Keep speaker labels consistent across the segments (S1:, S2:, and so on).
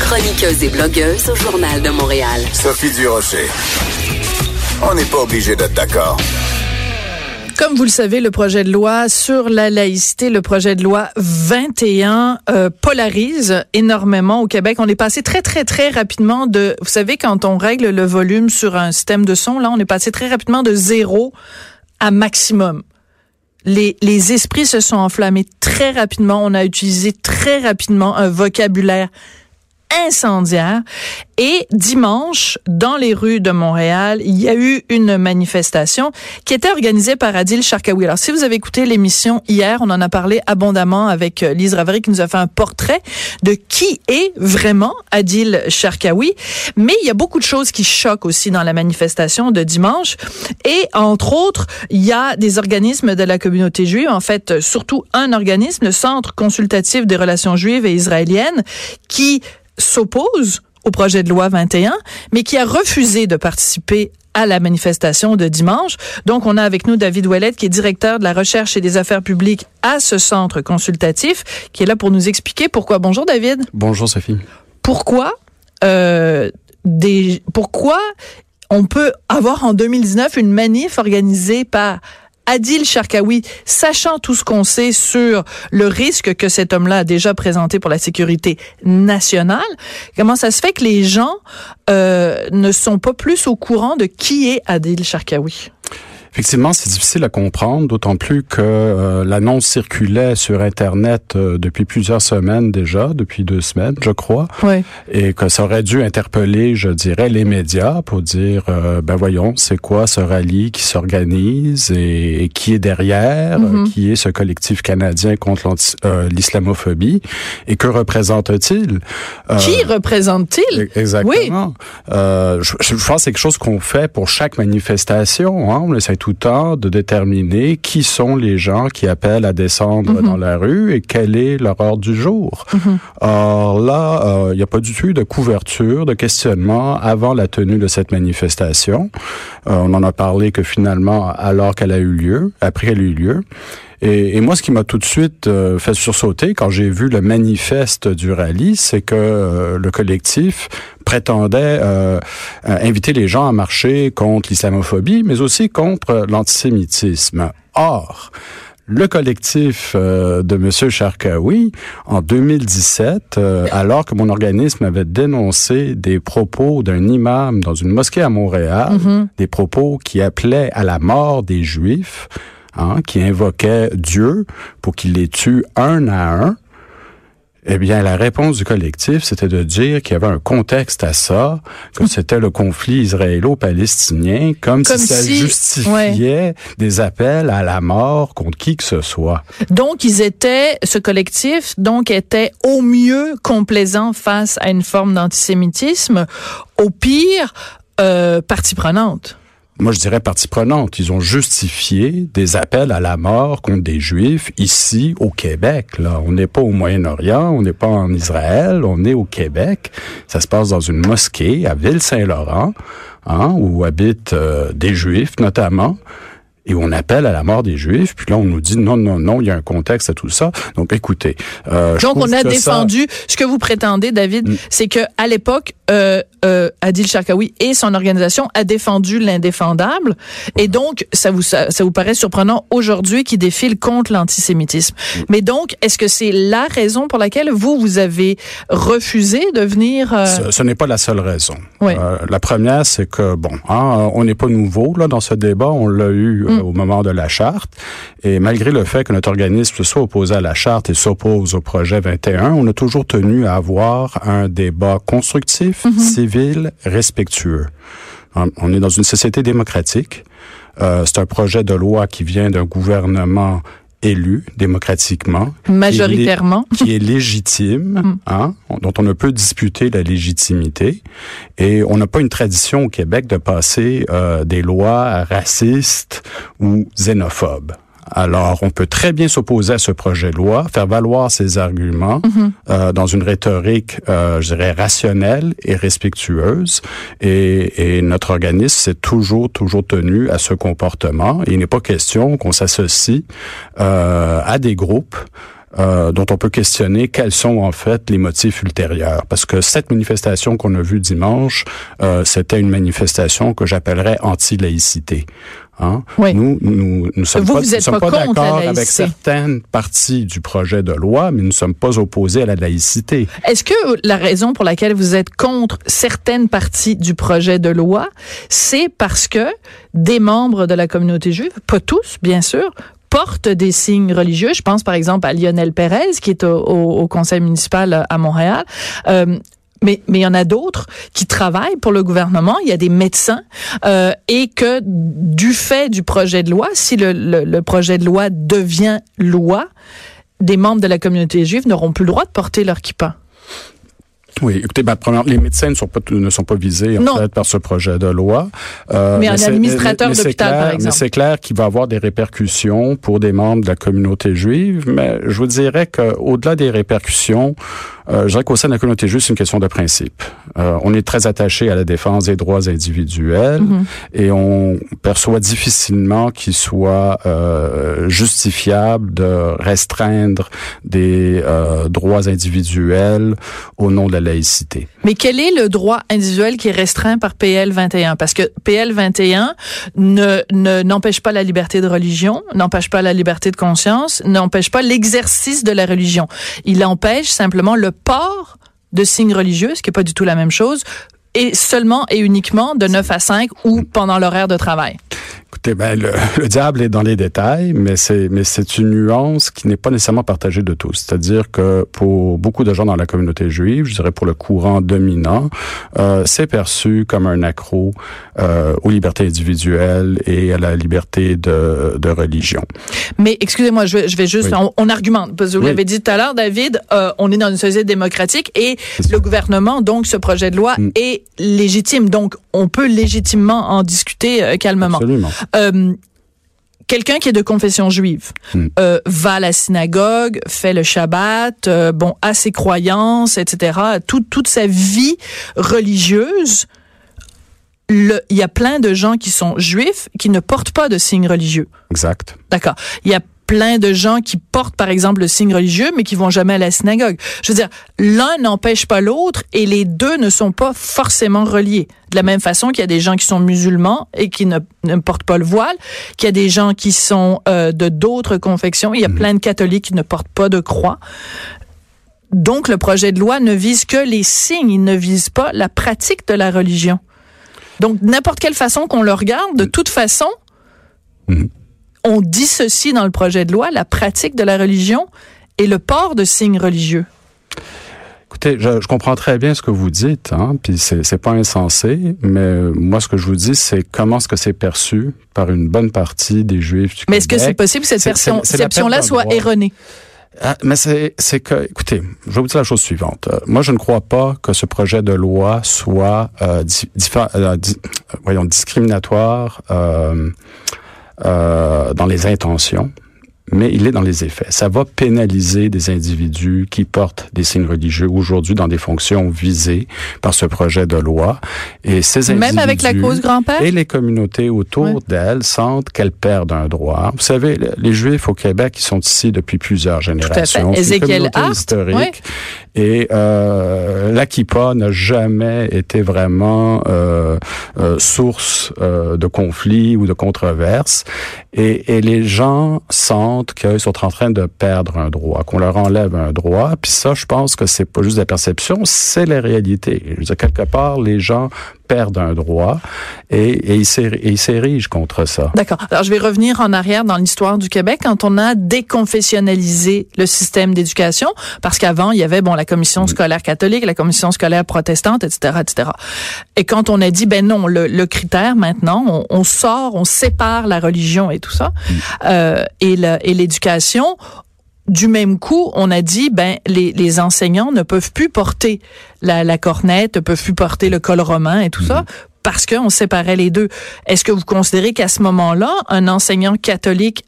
S1: Chroniqueuse et blogueuse au Journal de Montréal.
S2: Sophie Durocher. On n'est pas obligé d'être d'accord.
S3: Comme vous le savez, le projet de loi sur la laïcité, le projet de loi 21, euh, polarise énormément au Québec. On est passé très, très, très rapidement de... Vous savez, quand on règle le volume sur un système de son, là, on est passé très rapidement de zéro à maximum. Les, les esprits se sont enflammés très rapidement. On a utilisé très rapidement un vocabulaire incendiaire. Et dimanche, dans les rues de Montréal, il y a eu une manifestation qui était organisée par Adil Sharkawi. Alors, si vous avez écouté l'émission hier, on en a parlé abondamment avec euh, Lise Ravary qui nous a fait un portrait de qui est vraiment Adil Sharkawi. Mais il y a beaucoup de choses qui choquent aussi dans la manifestation de dimanche. Et entre autres, il y a des organismes de la communauté juive, en fait, surtout un organisme, le Centre consultatif des relations juives et israéliennes, qui s'oppose au projet de loi 21, mais qui a refusé de participer à la manifestation de dimanche. Donc, on a avec nous David Ouellet, qui est directeur de la recherche et des affaires publiques à ce centre consultatif, qui est là pour nous expliquer pourquoi. Bonjour, David.
S4: Bonjour, Sophie.
S3: Pourquoi, euh, des, pourquoi on peut avoir en 2019 une manif organisée par Adil Sharkawi, sachant tout ce qu'on sait sur le risque que cet homme-là a déjà présenté pour la sécurité nationale, comment ça se fait que les gens euh, ne sont pas plus au courant de qui est Adil Sharkawi?
S4: Effectivement, c'est difficile à comprendre, d'autant plus que euh, l'annonce circulait sur Internet euh, depuis plusieurs semaines déjà, depuis deux semaines, je crois,
S3: oui.
S4: et que ça aurait dû interpeller, je dirais, les médias pour dire, euh, ben voyons, c'est quoi ce rallye qui s'organise et, et, qui est derrière, mm -hmm. qui est ce collectif canadien contre l'islamophobie et que représente-t-il?
S3: Qui représente-t-il?
S4: Exactement. Oui. je, je pense que c'est quelque chose qu'on fait pour chaque manifestation. Hein? On essaie tout temps de déterminer qui sont les gens qui appellent à descendre mm -hmm. dans la rue et quel est leur ordre du jour. Mm -hmm. Or là, il euh, n'y a pas du tout de couverture, de questionnement avant la tenue de cette manifestation. Euh, on en a parlé que finalement, alors qu'elle a eu lieu, après qu'elle a eu lieu, et, et, moi, ce qui m'a tout de suite euh, fait sursauter quand j'ai vu le manifeste du rallye, c'est que euh, le collectif prétendait euh, inviter les gens à marcher contre l'islamophobie, mais aussi contre l'antisémitisme. Or, le collectif euh, de M. Sharkawi, en 2017, euh, alors que mon organisme avait dénoncé des propos d'un imam dans une mosquée à Montréal, mm -hmm. des propos qui appelaient à la mort des Juifs, hein, qui invoquaient Dieu pour qu'il les tue un à un, eh bien, la réponse du collectif, c'était de dire qu'il y avait un contexte à ça, que c'était le conflit israélo-palestinien, comme, comme, si ça si, justifiait ouais. des appels à la mort contre qui que ce soit.
S3: Donc, ils étaient, ce collectif, donc, était au mieux complaisant face à une forme d'antisémitisme, au pire, euh, partie prenante
S4: moi je dirais partie prenante. Ils ont justifié des appels à la mort contre des Juifs ici au Québec. Là, on n'est pas au Moyen-Orient, on n'est pas en Israël, on est au Québec. Ça se passe dans une mosquée à Ville-Saint-Laurent, hein, où habitent euh, des Juifs notamment et on appelle à la mort des Juifs, puis là on nous dit non, non, non, il y a un contexte à tout ça. Donc écoutez,
S3: euh, donc on a défendu ça... ce que vous prétendez, David, mm. c'est que à l'époque, euh, euh, Adil Sharkawi et son organisation a défendu l'indéfendable, et donc ça vous ça, ça vous paraît surprenant aujourd'hui qu'il défile contre l'antisémitisme. Mm. Mais donc, est-ce que c'est la raison pour laquelle vous vous avez refusé de venir euh,
S4: Ce, ce n'est pas la seule raison.
S3: Oui.
S4: Euh, la première, c'est que bon, hein, on n'est pas nouveau là dans ce débat, on l'a eu mm. au moment de la charte, et malgré le fait que notre organisme soit opposé à la charte et s'oppose au projet 21, on a toujours tenu à avoir un débat constructif, mm -hmm. civil, respectueux. On est dans une société démocratique. Euh, c'est un projet de loi qui vient d'un gouvernement élu démocratiquement.
S3: Majoritairement.
S4: Qui est, qui est légitime, mm. hein, dont on ne peut disputer la légitimité. Et on n'a pas une tradition au Québec de passer euh, des lois racistes ou xénophobes. Alors, on peut très bien s'opposer à ce projet de loi, faire valoir ses arguments mm -hmm. euh, dans une rhétorique, euh, je dirais, rationnelle et respectueuse. Et, et notre organisme s'est toujours, toujours tenu à ce comportement. Et il n'est pas question qu'on s'associe euh, à des groupes euh, dont on peut questionner quels sont en fait les motifs ultérieurs. Parce que cette manifestation qu'on a vue dimanche, euh, c'était une manifestation que j'appellerais anti-laïcité. Hein?
S3: Oui.
S4: Nous, nous, nous sommes
S3: Vous,
S4: pas,
S3: vous
S4: sommes d'accord avec certaines parties du projet de loi, mais nous ne sommes pas opposés à la laïcité.
S3: Est-ce que la raison pour laquelle vous êtes contre certaines parties du projet de loi, c'est parce que des membres de la communauté juive, pas tous, bien sûr, portent des signes religieux? Je pense par exemple à Lionel Pérez, qui est au, au- au conseil municipal à Montréal. Euh, mais mais il y en a d'autres qui travaillent pour le gouvernement. Il y a des médecins euh, et que du fait du projet de loi, si le, le, le projet de loi devient loi, des membres de la communauté juive n'auront plus le droit de porter leur kippa.
S4: Oui, écoutez, ben, premièrement, les médecins ne sont pas ne sont pas visés en
S3: Non.
S4: fait par ce projet de loi. Euh,
S3: Mais un administrateur
S4: mais
S3: d'hôpital, par
S4: Mais
S3: exemple.
S4: c'est clair qu'il va avoir des répercussions pour des membres de la communauté juive. Mais je vous dirais qu'au-delà des répercussions, euh, je dirais qu'au sein de la communauté juive, c'est une question de principe. Euh, on est très attaché à la défense des droits individuels
S3: Mhm.
S4: et on perçoit difficilement qu'il soit euh, justifiable de restreindre des euh, droits individuels au nom de la
S3: Mais quel est le droit individuel qui est restreint par PL 21 Parce que PL 21 ne ne- n'empêche pas la liberté de religion, n'empêche pas la liberté de conscience, n'empêche pas l'exercice de la religion. Il empêche simplement le port de signes religieux, ce qui est pas du tout la même chose, et seulement et uniquement de 9 à 5 ou pendant l'horaire de travail.
S4: Écoutez, ben, le, le diable est dans les détails, mais c'est mais c'est une nuance qui n'est pas nécessairement partagée de tous. C'est-à-dire que pour beaucoup de gens dans la communauté juive, je dirais pour le courant dominant, euh, c'est perçu comme un accro euh, aux libertés individuelles et à la liberté de, de religion.
S3: Mais excusez-moi, je vais, je vais juste,
S4: Oui.
S3: on, on argumente, parce que vous
S4: Oui.
S3: l'avez dit tout à l'heure, David, euh, on est dans une société démocratique et le gouvernement, donc ce projet de loi
S4: Mm.
S3: est légitime. Donc, on peut légitimement en discuter euh, calmement.
S4: Absolument.
S3: Euh, Quelqu'un qui est de confession juive
S4: Mm.
S3: euh, va à la synagogue, fait le Shabbat, euh, bon, a ses croyances, etc. Tout- toute sa vie religieuse. Il y a plein de gens qui sont juifs qui ne portent pas de signes religieux.
S4: Exact.
S3: D'accord. Il y a plein de gens qui portent, par exemple, le signe religieux, mais qui vont jamais à la synagogue. Je veux dire, l'un n'empêche pas l'autre et les deux ne sont pas forcément reliés. De la même façon qu'il y a des gens qui sont musulmans et qui ne, ne portent pas le voile, qu'il y a des gens qui sont euh, de d'autres confections. Il y a plein de catholiques qui ne portent pas de croix. Donc, le projet de loi ne vise que les signes, il ne vise pas la pratique de la religion. Donc, n'importe quelle façon qu'on le regarde, de toute façon,
S4: Mhm.
S3: On dissocie dans le projet de loi la pratique de la religion et le port de signes religieux.
S4: Écoutez, je, je comprends très bien ce que vous dites, hein, puis c'est pas insensé, mais euh, moi ce que je vous dis, c'est comment est-ce que c'est perçu par une bonne partie des Juifs du
S3: Mais est-ce que c'est
S4: Québec.
S3: possible que cette perception-là soit erronée?
S4: Ah, mais c'est c'est que, écoutez, je vais vous dire la chose suivante. Euh, moi, je ne crois pas que ce projet de loi soit euh, di- diffé- euh, di- euh, voyons, discriminatoire euh, dans les intentions, mais il est dans les effets. Ça va pénaliser des individus qui portent des signes religieux aujourd'hui dans des fonctions visées par ce projet de loi. Et ces
S3: Même avec la
S4: individus
S3: cause grand-père?
S4: Et les communautés autour d'elles sentent qu'elles perdent un droit. Vous savez, le- les Juifs au Québec, ils sont ici depuis plusieurs générations. C'est une
S3: Ézéchiel
S4: communauté
S3: Hart,
S4: historique. Et euh, la kippa n'a jamais été vraiment euh, euh, source euh, de conflits ou de controverses. Et, et les gens sentent qu'ils sont en train de perdre un droit, qu'on leur enlève un droit. Puis ça, je pense que c'est pas juste la perception, c'est la réalité. Je veux dire, quelque part, les gens perdent un droit et, et ils s'érigent contre ça.
S3: D'accord. Alors, je vais revenir en arrière dans l'histoire du Québec quand on a déconfessionnalisé le système d'éducation, parce qu'avant, il y avait, bon, la commission scolaire catholique, la commission scolaire protestante, etc., etc. Et quand on a dit, ben non, le, le critère, maintenant, on, on sort, on sépare la religion et tout ça, euh, et le- et l'éducation, du même coup, on a dit, ben, les, les enseignants ne peuvent plus porter la, la cornette, ne peuvent plus porter le col romain et tout ça, parce qu'on séparait les deux. Est-ce que vous considérez qu'à ce moment-là, un enseignant catholique,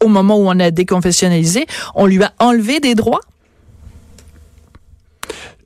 S3: au moment où on a déconfessionnalisé, on lui a enlevé des droits?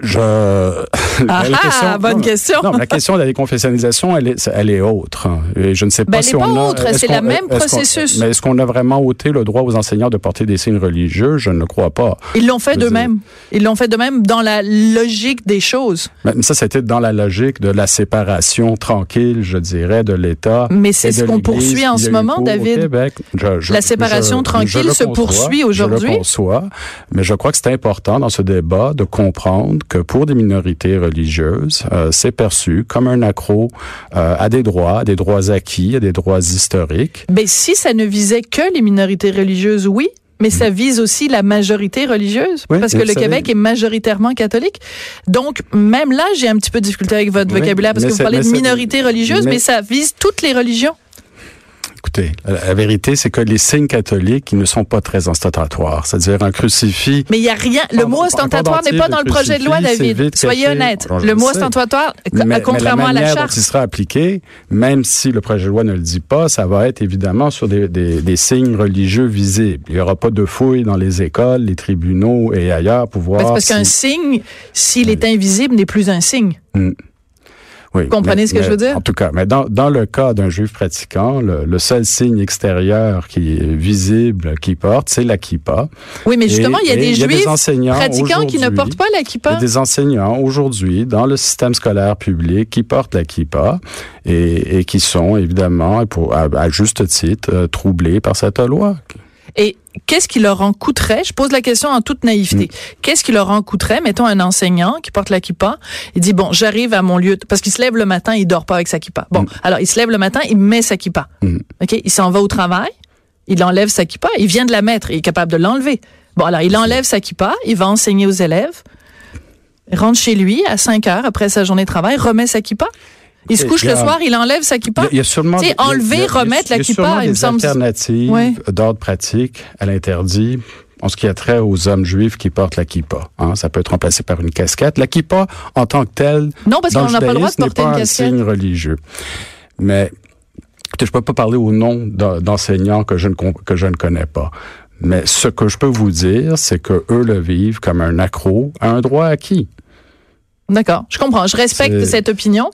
S4: Je
S3: Ah,
S4: la
S3: ah, bonne
S4: non,
S3: question.
S4: Non, la question de la déconfessionnalisation, elle est, elle est autre. hein. Et je ne sais pas
S3: Ben, elle
S4: si
S3: est
S4: on
S3: pas
S4: a.
S3: autre, c'est
S4: qu'on-
S3: la même processus.
S4: Mais est-ce qu'on a vraiment ôté le droit aux enseignants de porter des signes religieux? Je ne le crois pas.
S3: Ils l'ont fait
S4: Je
S3: d'eux-mêmes. Ils l'ont fait d'eux-mêmes dans la logique des choses.
S4: Mais ça, c'était dans la logique de la séparation tranquille, je dirais, de l'État.
S3: Mais c'est ce qu'on poursuit en ce moment, David.
S4: Je- je-
S3: La séparation
S4: je-
S3: tranquille
S4: je le
S3: se
S4: conçois,
S3: poursuit
S4: Je
S3: aujourd'hui.
S4: le conçois, mais je crois que c'est important dans ce débat de comprendre que pour des minorités religieuses, euh, c'est perçu comme un accro euh, à des droits, à des droits acquis, à des droits historiques.
S3: Ben, si ça ne visait que les minorités religieuses, oui. Mais ça vise aussi la majorité religieuse,
S4: Oui,
S3: parce que
S4: mais
S3: le
S4: savez-
S3: Québec est majoritairement catholique. Donc, même là, j'ai un petit peu de difficulté avec votre
S4: Oui,
S3: vocabulaire, parce
S4: mais
S3: que vous parlez
S4: mais
S3: de minorité religieuse, mais,
S4: mais-
S3: ça vise toutes les religions.
S4: Écoutez, la, vérité, c'est que les signes catholiques, ils ne sont pas très ostentatoires. C'est-à-dire un crucifix.
S3: Mais il n'y a rien. Le mot ostentatoire n'est pas dans le projet de loi, David. Soyez
S4: caché.
S3: honnête. Le mot ostentatoire,
S4: Mais, mais
S3: contrairement
S4: la
S3: à la
S4: manière dont
S3: charte.
S4: il sera appliqué, même si le projet de loi ne le dit pas, ça va être évidemment sur des, des- des signes religieux visibles. Il n'y aura pas de fouilles dans les écoles, les tribunaux et ailleurs pour voir
S3: parce qu'un
S4: si-
S3: signe, s'il est invisible, n'est plus un signe.
S4: Oui,
S3: Vous comprenez
S4: mais-
S3: ce que je veux dire?
S4: En tout cas, mais dans, dans le cas d'un juif pratiquant, le, le seul signe extérieur qui est visible qu'il porte, c'est la kippa.
S3: Oui, mais justement,
S4: Et-
S3: il y a des juifs pratiquants qui ne portent pas la
S4: Il y
S3: kippa.
S4: a des enseignants aujourd'hui dans le système scolaire public qui portent la kippa et, et qui sont évidemment, et pour, à, à juste titre, euh, troublés par cette loi.
S3: Et qu'est-ce qui leur en coûterait? Je pose la question en toute naïveté.
S4: Mm.
S3: Qu'est-ce qui leur en coûterait? Mettons un enseignant qui porte la kippa. Il dit, bon, j'arrive à mon lieu, parce qu'il se lève le matin, il dort pas avec sa kippa. Bon, alors il se lève le matin, il met sa kippa.
S4: Mm.
S3: OK? Il s'en va au travail, il enlève sa kippa, il vient de la mettre, il est capable de l'enlever. Bon, alors il enlève sa kippa, il va enseigner aux élèves, rentre chez lui à 5 heures après sa journée de travail, remet sa kippa. Il se couche le soir, il enlève sa kippa.
S4: il y a sûrement
S3: Tu sais,
S4: il y a-
S3: enlever, remettre la kippa, il me
S4: des
S3: semble-
S4: alternatives
S3: Ouais.
S4: d'ordre pratique à l'interdit en ce qui a trait aux hommes juifs qui portent la kippa. Hein, ça peut être remplacé par une casquette. La kippa, en tant que telle,
S3: Non, parce qu'on n'a pas le droit de porter
S4: pas
S3: une
S4: un
S3: casquette.
S4: signe religieux. Mais écoutez, je peux pas parler au nom d'en- d'enseignants que je ne que je ne connais pas. Mais ce que je peux vous dire, c'est que eux le vivent comme un accro à un droit acquis.
S3: D'accord, je comprends. Je respecte cette opinion.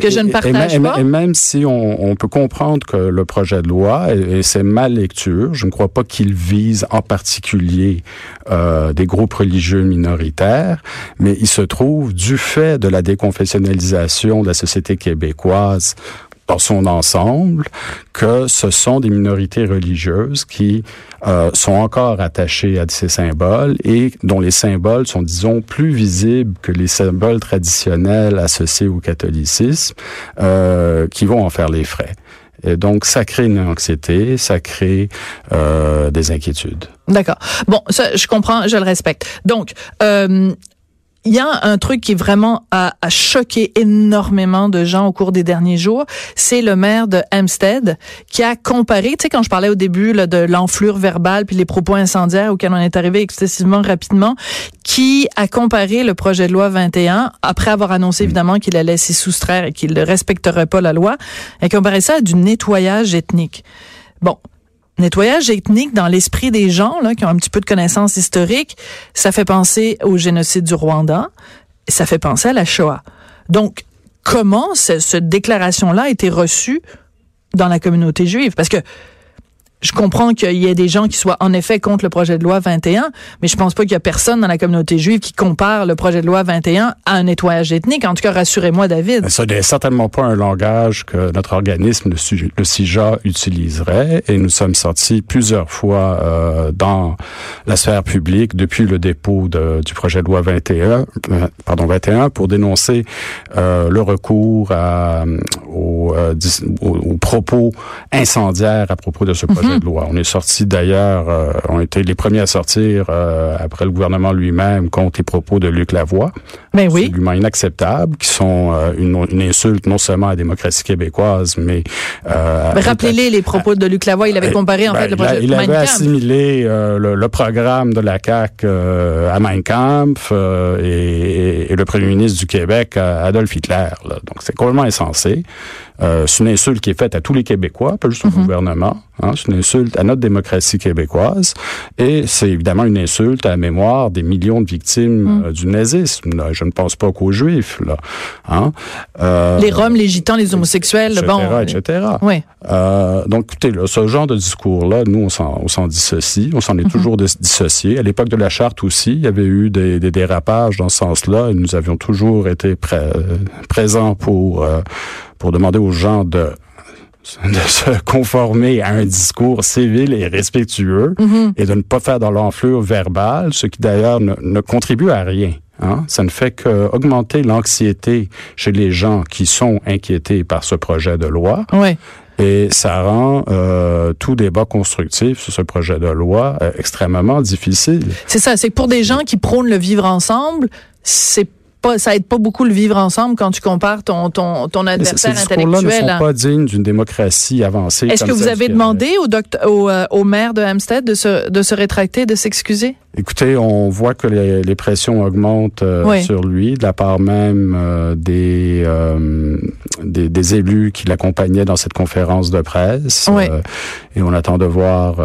S3: Que je ne
S4: et- et
S3: partage pas.
S4: Et même si on, on peut comprendre que le projet de loi et, et c'est ma lecture, je ne crois pas qu'il vise en particulier euh, des groupes religieux minoritaires, mais il se trouve du fait de la déconfessionnalisation de la société québécoise dans son ensemble, que ce sont des minorités religieuses qui euh, sont encore attachées à ces symboles et dont les symboles sont, disons, plus visibles que les symboles traditionnels associés au catholicisme, euh, qui vont en faire les frais. Et donc, ça crée une anxiété, ça crée euh, des inquiétudes.
S3: D'accord. Bon, ça, je comprends, je le respecte. Donc, euh, il y a un truc qui vraiment a, a choqué énormément de gens au cours des derniers jours, c'est le maire de Hampstead qui a comparé, tu sais, quand je parlais au début là, de l'enflure verbale puis les propos incendiaires auxquels on est arrivé excessivement rapidement, qui a comparé le projet de loi 21, après avoir annoncé évidemment qu'il allait s'y soustraire et qu'il ne respecterait pas la loi, a comparé ça à du nettoyage ethnique. Bon, nettoyage ethnique dans l'esprit des gens là, qui ont un petit peu de connaissances historiques, ça fait penser au génocide du Rwanda, ça fait penser à la Shoah. Donc, comment ce- cette déclaration-là a été reçue dans la communauté juive? Parce que je comprends qu'il y ait des gens qui soient en effet contre le projet de loi 21, mais je pense pas qu'il y a personne dans la communauté juive qui compare le projet de loi 21 à un nettoyage ethnique. En tout cas, rassurez-moi, David.
S4: Ça n'est certainement pas un langage que notre organisme, le, CIJA, utiliserait. Et nous sommes sortis plusieurs fois euh, dans la sphère publique depuis le dépôt du projet de loi 21, euh, pardon 21, pour dénoncer euh, le recours à, euh, dis- aux- aux propos incendiaires à propos de ce projet de loi. On est sortis d'ailleurs, euh, on était les premiers à sortir euh, après le gouvernement lui-même contre les propos de Luc Lavoie
S3: Ben oui.
S4: absolument inacceptables, qui sont euh, une, une insulte non seulement à la démocratie québécoise, mais... Euh,
S3: Ben, Rappelez-les les propos de Luc Lavoie. Il avait comparé en
S4: ben,
S3: fait le
S4: il
S3: projet
S4: il,
S3: de
S4: avait
S3: Mein Kampf.
S4: assimilé euh, le, le programme de la CAQ euh, à Mein Kampf euh, et, et le premier ministre du Québec à Adolf Hitler. là. Donc c'est complètement insensé. Euh, c'est une insulte qui est faite à tous les Québécois, pas juste au gouvernement. Hein, c'est une insulte à notre démocratie québécoise. Et c'est évidemment une insulte à la mémoire des millions de victimes euh, du nazisme. Là. Je ne pense pas qu'aux Juifs. Là. Hein?
S3: Euh, les Roms, les Gitans, les homosexuels,
S4: etc.,
S3: bon.
S4: etc.
S3: Oui.
S4: Euh, donc, écoutez, là, ce genre de discours-là, nous, on s'en, dissocie. On s'en est toujours dis- dissocié. À l'époque de la charte aussi, il y avait eu des, des dérapages dans ce sens-là. Nous avions toujours été pré- présents pour, euh, pour demander aux gens de de se conformer à un discours civil et respectueux et de ne pas faire dans l'enflure verbale, ce qui d'ailleurs ne, ne contribue à rien. Hein? Ça ne fait qu'augmenter l'anxiété chez les gens qui sont inquiétés par ce projet de loi.
S3: Oui.
S4: Et ça rend euh, tout débat constructif sur ce projet de loi euh, extrêmement difficile.
S3: C'est ça, c'est que pour des gens qui prônent le vivre ensemble, c'est pas, ça aide pas beaucoup le vivre ensemble quand tu compares ton, ton, ton
S4: Mais c- Ces
S3: adversaire
S4: discours-là ne
S3: intellectuel.
S4: sont pas dignes d'une démocratie avancée.
S3: Est-ce que vous avez demandé au, docteur, au, euh, au maire de Hampstead de se, de se rétracter, de s'excuser?
S4: Écoutez, on voit que les, les pressions augmentent euh,
S3: Oui.
S4: sur lui, de la part même euh, des, euh, des, des élus qui l'accompagnaient dans cette conférence de presse.
S3: Oui.
S4: Et on attend de voir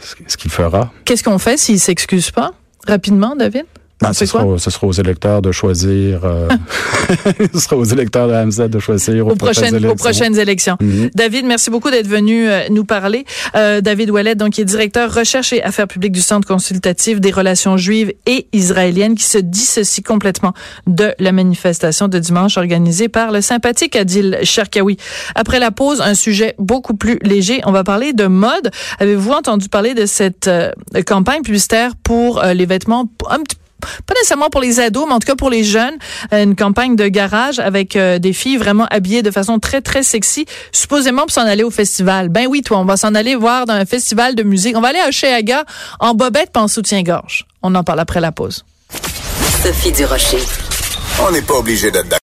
S4: ce ce qu'il fera.
S3: Qu'est-ce qu'on fait s'il s'excuse pas? Rapidement, David?
S4: Ben, ce, sera, ce sera aux électeurs de choisir. euh, ce sera aux électeurs de Hamzat de choisir aux,
S3: Aux prochaines, aux prochaines élections.
S4: Mhm.
S3: David, merci beaucoup d'être venu euh, nous parler. Euh, David Ouellet, donc, qui est directeur recherche et affaires publiques du Centre consultatif des relations juives et israéliennes, qui se dissocie complètement de la manifestation de dimanche organisée par le sympathique Adil Sharkawi. Après la pause, un sujet beaucoup plus léger. On va parler de mode. Avez-vous entendu parler de cette euh, campagne publicitaire pour euh, les vêtements un petit pas nécessairement pour les ados, mais en tout cas pour les jeunes, euh, une campagne de garage avec euh, des filles vraiment habillées de façon très très sexy, supposément pour s'en aller au festival. Ben oui, toi, on va s'en aller voir dans un festival de musique. On va aller à Cheaga en bobette pas en soutien-gorge. On en parle après la pause.
S1: Sophie Durocher.
S2: On n'est pas obligé d'être d'accord.